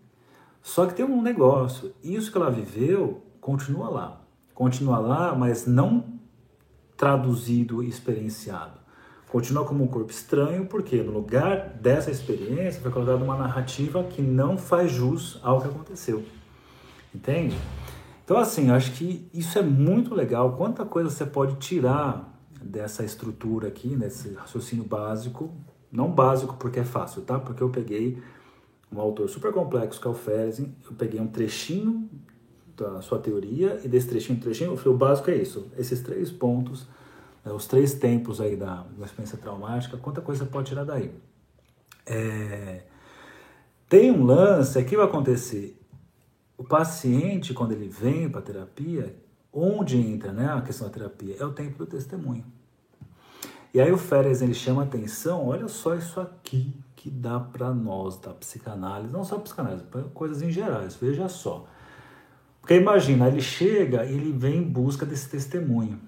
só que tem um negócio, isso que ela viveu continua lá. Continua lá, mas não traduzido e experienciado. Continua como um corpo estranho, porque no lugar dessa experiência foi colocada uma narrativa que não faz jus ao que aconteceu. Entende? Então, assim, eu acho que isso é muito legal. Quanta coisa você pode tirar dessa estrutura aqui, nesse raciocínio básico, não básico porque é fácil, tá? Porque eu peguei um autor super complexo, que é o Fersen, eu peguei um trechinho sua teoria e desse trechinho, trechinho, eu falei, o básico é isso, esses três pontos, né, os três tempos aí da, da experiência traumática, quanta coisa você pode tirar daí. É, tem um lance, aqui vai acontecer, o paciente, quando ele vem para a terapia, onde entra né, a questão da terapia? É o tempo do testemunho. E aí o Férez ele chama atenção, olha só isso aqui que dá para nós da psicanálise, não só psicanálise, coisas em gerais, veja só. Porque imagina, ele chega e ele vem em busca desse testemunho,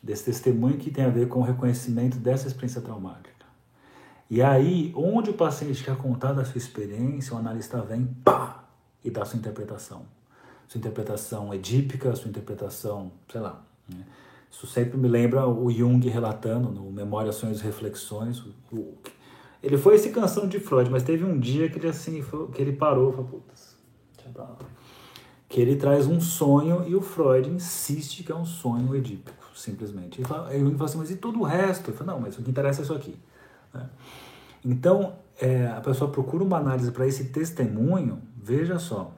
desse testemunho que tem a ver com o reconhecimento dessa experiência traumática. E aí, onde o paciente quer contar da sua experiência, o analista vem, pá, e dá sua interpretação. Sua interpretação edípica, sua interpretação, sei lá, né? Isso sempre me lembra o Jung relatando no Memória, Sonhos e Reflexões. O, ele foi se cansando de Freud, mas teve um dia que ele assim, que ele parou e falou, putz, que ele traz um sonho e o Freud insiste que é um sonho edípico, simplesmente. Ele fala, Jung fala assim, mas e todo o resto? Ele fala, não, mas o que interessa é isso aqui. Né? Então, é, a pessoa procura uma análise para esse testemunho, veja só.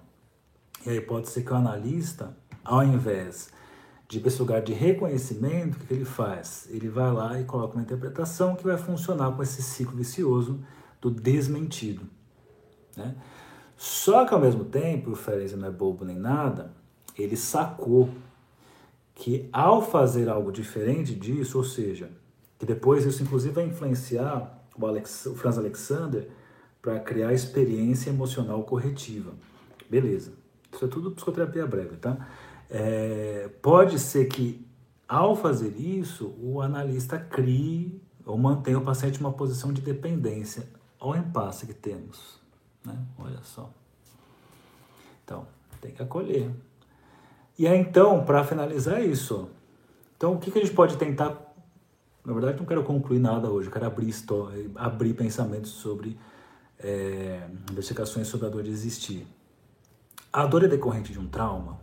E aí pode ser que o analista, ao invés de esse lugar de reconhecimento, o que ele faz? Ele vai lá e coloca uma interpretação que vai funcionar com esse ciclo vicioso do desmentido. Né? Só que ao mesmo tempo, o Ferenc não é bobo nem nada, ele sacou que ao fazer algo diferente disso, ou seja, que depois isso inclusive vai influenciar o, Alex, o Franz Alexander para criar experiência emocional corretiva. Beleza. Isso é tudo psicoterapia breve, tá? É, pode ser que, ao fazer isso, o analista crie ou mantenha o paciente em uma posição de dependência ao impasse que temos. Né? Olha só. Então, tem que acolher. E aí, então, para finalizar isso, então o que, que a gente pode tentar? Na verdade, não quero concluir nada hoje, eu quero abrir, história, abrir pensamentos sobre é, investigações sobre a dor de existir. A dor é decorrente de um trauma?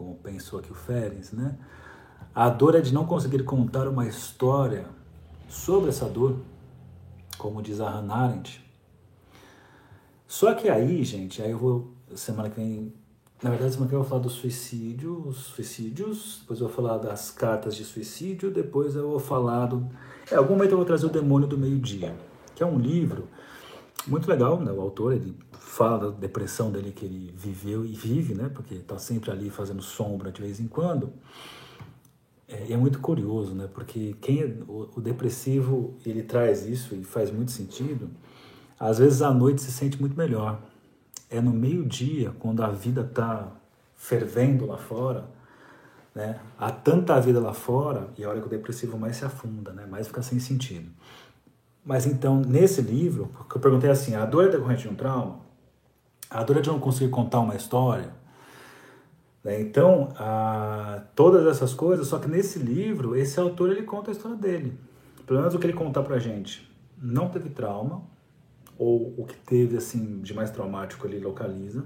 como pensou aqui o Ferenc, né? A dor é de não conseguir contar uma história sobre essa dor, como diz a Hannah Arendt. Só que aí, gente, aí eu vou, semana que vem, na verdade, semana que vem eu vou falar do suicídio, os suicídios, depois eu vou falar das cartas de suicídio, depois eu vou falar do... É, algum momento eu vou trazer o Demônio do Meio-Dia, que é um livro muito legal, né? O autor, ele fala da depressão dele que ele viveu e vive, né? Porque está sempre ali fazendo sombra de vez em quando. É, é muito curioso, né? Porque quem é, o, o, depressivo ele traz isso e faz muito sentido. Às vezes à noite se sente muito melhor. É no meio dia, quando a vida está fervendo lá fora, né? Há tanta vida lá fora e a hora que o depressivo mais se afunda, né? Mais fica sem sentido. Mas então, nesse livro, porque eu perguntei assim, a dor é decorrente de um trauma? A dor é de não conseguir contar uma história? Né? Então, a, todas essas coisas, só que nesse livro, esse autor ele conta a história dele. Pelo menos o que ele conta pra gente. Não teve trauma, ou o que teve assim de mais traumático ele localiza.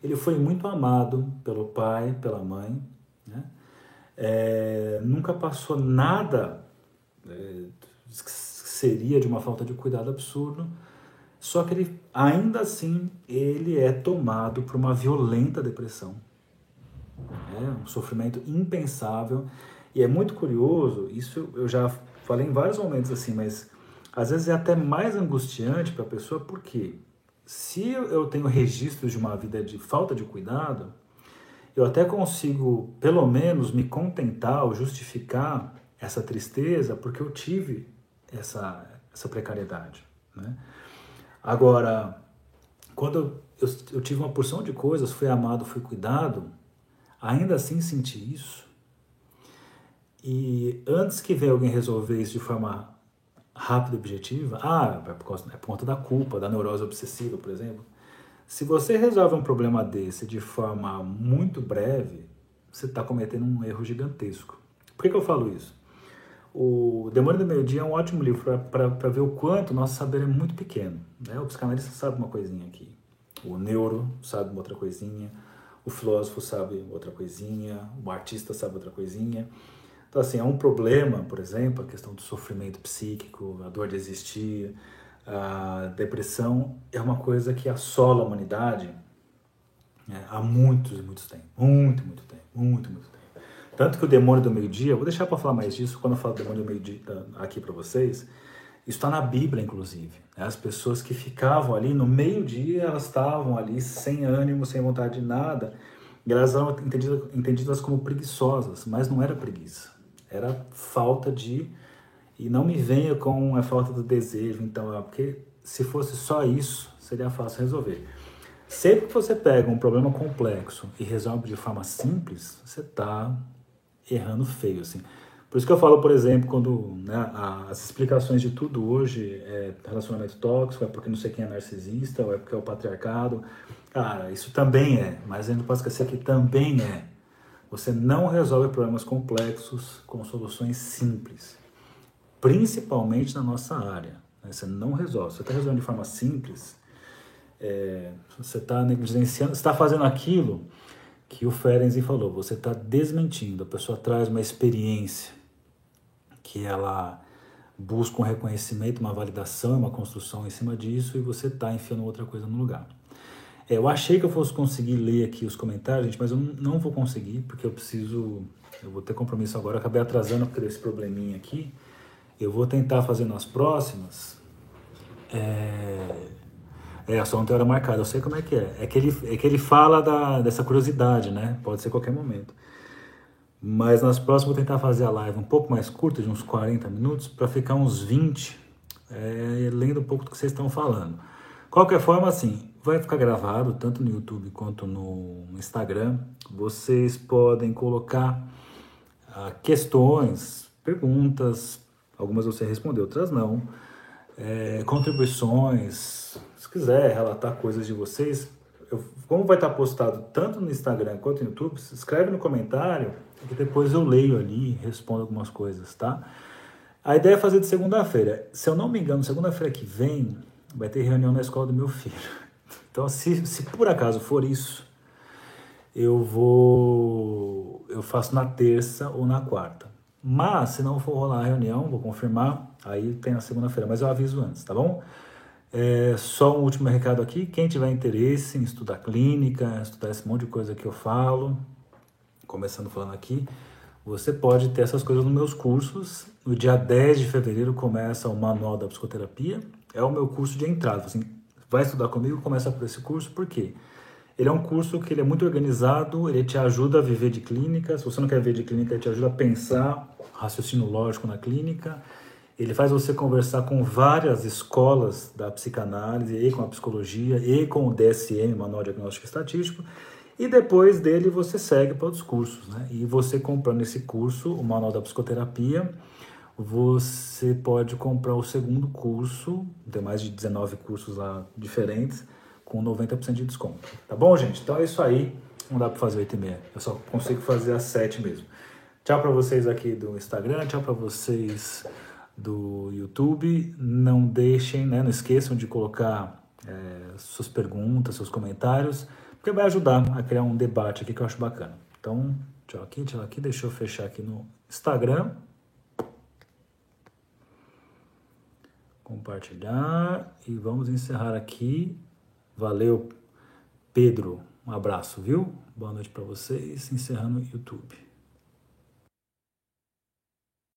Ele foi muito amado pelo pai, pela mãe, né? É, nunca passou nada é, seria de uma falta de cuidado absurdo. Só que ele, ainda assim, ele é tomado por uma violenta depressão. É um sofrimento impensável. E é muito curioso, isso eu já falei em vários momentos assim, mas às vezes é até mais angustiante para a pessoa, porque se eu tenho registros de uma vida de falta de cuidado, eu até consigo, pelo menos, me contentar ou justificar essa tristeza porque eu tive essa, essa precariedade. Né? Agora, quando eu, eu tive uma porção de coisas, fui amado, fui cuidado, ainda assim senti isso. E antes que venha alguém resolver isso de forma rápida e objetiva, ah, é por, causa, é por conta da culpa, da neurose obsessiva, por exemplo. Se você resolve um problema desse de forma muito breve, você está cometendo um erro gigantesco. Por que, que eu falo isso? O Demônio do Meio Dia é um ótimo livro para ver o quanto nosso saber é muito pequeno. Né? O psicanalista sabe uma coisinha aqui, o neuro sabe uma outra coisinha, o filósofo sabe outra coisinha, o artista sabe outra coisinha. Então, assim, é um problema, por exemplo, a questão do sofrimento psíquico, a dor de existir, a depressão, é uma coisa que assola a humanidade né, há muitos e muitos tempos. Muito, muito tempo. Muito, muito tempo. Tanto que o demônio do meio-dia, vou deixar para falar mais disso quando eu falo do demônio do meio-dia aqui para vocês. Isso está na Bíblia, inclusive. Né? As pessoas que ficavam ali no meio-dia, elas estavam ali sem ânimo, sem vontade de nada, e elas eram entendidas, entendidas como preguiçosas, mas não era preguiça, era falta de. E não me venha com a falta do desejo, então, porque se fosse só isso, seria fácil resolver. Sempre que você pega um problema complexo e resolve de forma simples, você está errando feio, assim. Por isso que eu falo, por exemplo, quando né, as explicações de tudo hoje é relacionamento tóxico, é porque não sei quem é narcisista, ou é porque é o patriarcado. Cara, isso também é, mas a gente não pode esquecer que também é. Você não resolve problemas complexos com soluções simples, principalmente na nossa área. Né? Você não resolve. Você está resolvendo de forma simples, é, você está negligenciando, está fazendo aquilo que o Ferenczi falou, você está desmentindo, a pessoa traz uma experiência que ela busca um reconhecimento, uma validação, uma construção em cima disso e você está enfiando outra coisa no lugar. É, eu achei que eu fosse conseguir ler aqui os comentários, gente, mas eu não vou conseguir porque eu preciso, eu vou ter compromisso agora, acabei atrasando por esse probleminha aqui. Eu vou tentar fazer nas próximas. É é, só não tem hora marcada, eu sei como é que é. É que ele, é que ele fala da, dessa curiosidade, né? Pode ser qualquer momento. Mas nas próximas vou tentar fazer a live um pouco mais curta, de uns 40 minutos, para ficar uns 20, é, lendo um pouco do que vocês estão falando. Qualquer forma, assim, vai ficar gravado tanto no YouTube quanto no Instagram. Vocês podem colocar ah, questões, perguntas, algumas você respondeu, outras não, é, contribuições, quiser relatar coisas de vocês, eu, como vai estar postado tanto no Instagram quanto no YouTube, se escreve no comentário que depois eu leio ali respondo algumas coisas, tá? A ideia é fazer de segunda-feira. Se eu não me engano, segunda-feira que vem vai ter reunião na escola do meu filho. Então, se, se por acaso for isso, eu vou. Eu faço na terça ou na quarta. Mas, se não for rolar a reunião, vou confirmar, aí tem na segunda-feira. Mas eu aviso antes, tá bom? É, só um último recado aqui: quem tiver interesse em estudar clínica, estudar esse monte de coisa que eu falo, começando falando aqui, você pode ter essas coisas nos meus cursos. No dia 10 de fevereiro começa o Manual da Psicoterapia, é o meu curso de entrada. Assim, vai estudar comigo, começa por esse curso, por quê? Ele é um curso que ele é muito organizado, ele te ajuda a viver de clínica. Se você não quer viver de clínica, ele te ajuda a pensar raciocínio lógico na clínica ele faz você conversar com várias escolas da psicanálise e com a psicologia e com o DSM, Manual Diagnóstico Estatístico, e depois dele você segue para outros cursos. Né? E você comprando esse curso, o Manual da Psicoterapia, você pode comprar o segundo curso, tem mais de 19 cursos lá diferentes, com 90% de desconto. Tá bom, gente? Então é isso aí. Não dá para fazer 8 e meia. Eu só consigo fazer às 7 mesmo. Tchau para vocês aqui do Instagram, tchau para vocês do YouTube. Não deixem, né, não esqueçam de colocar é, suas perguntas, seus comentários, porque vai ajudar a criar um debate aqui que eu acho bacana. Então, tchau aqui, tchau aqui. Deixa eu fechar aqui no Instagram. Compartilhar e vamos encerrar aqui. Valeu, Pedro. Um abraço, viu? Boa noite para vocês. Encerrando o YouTube.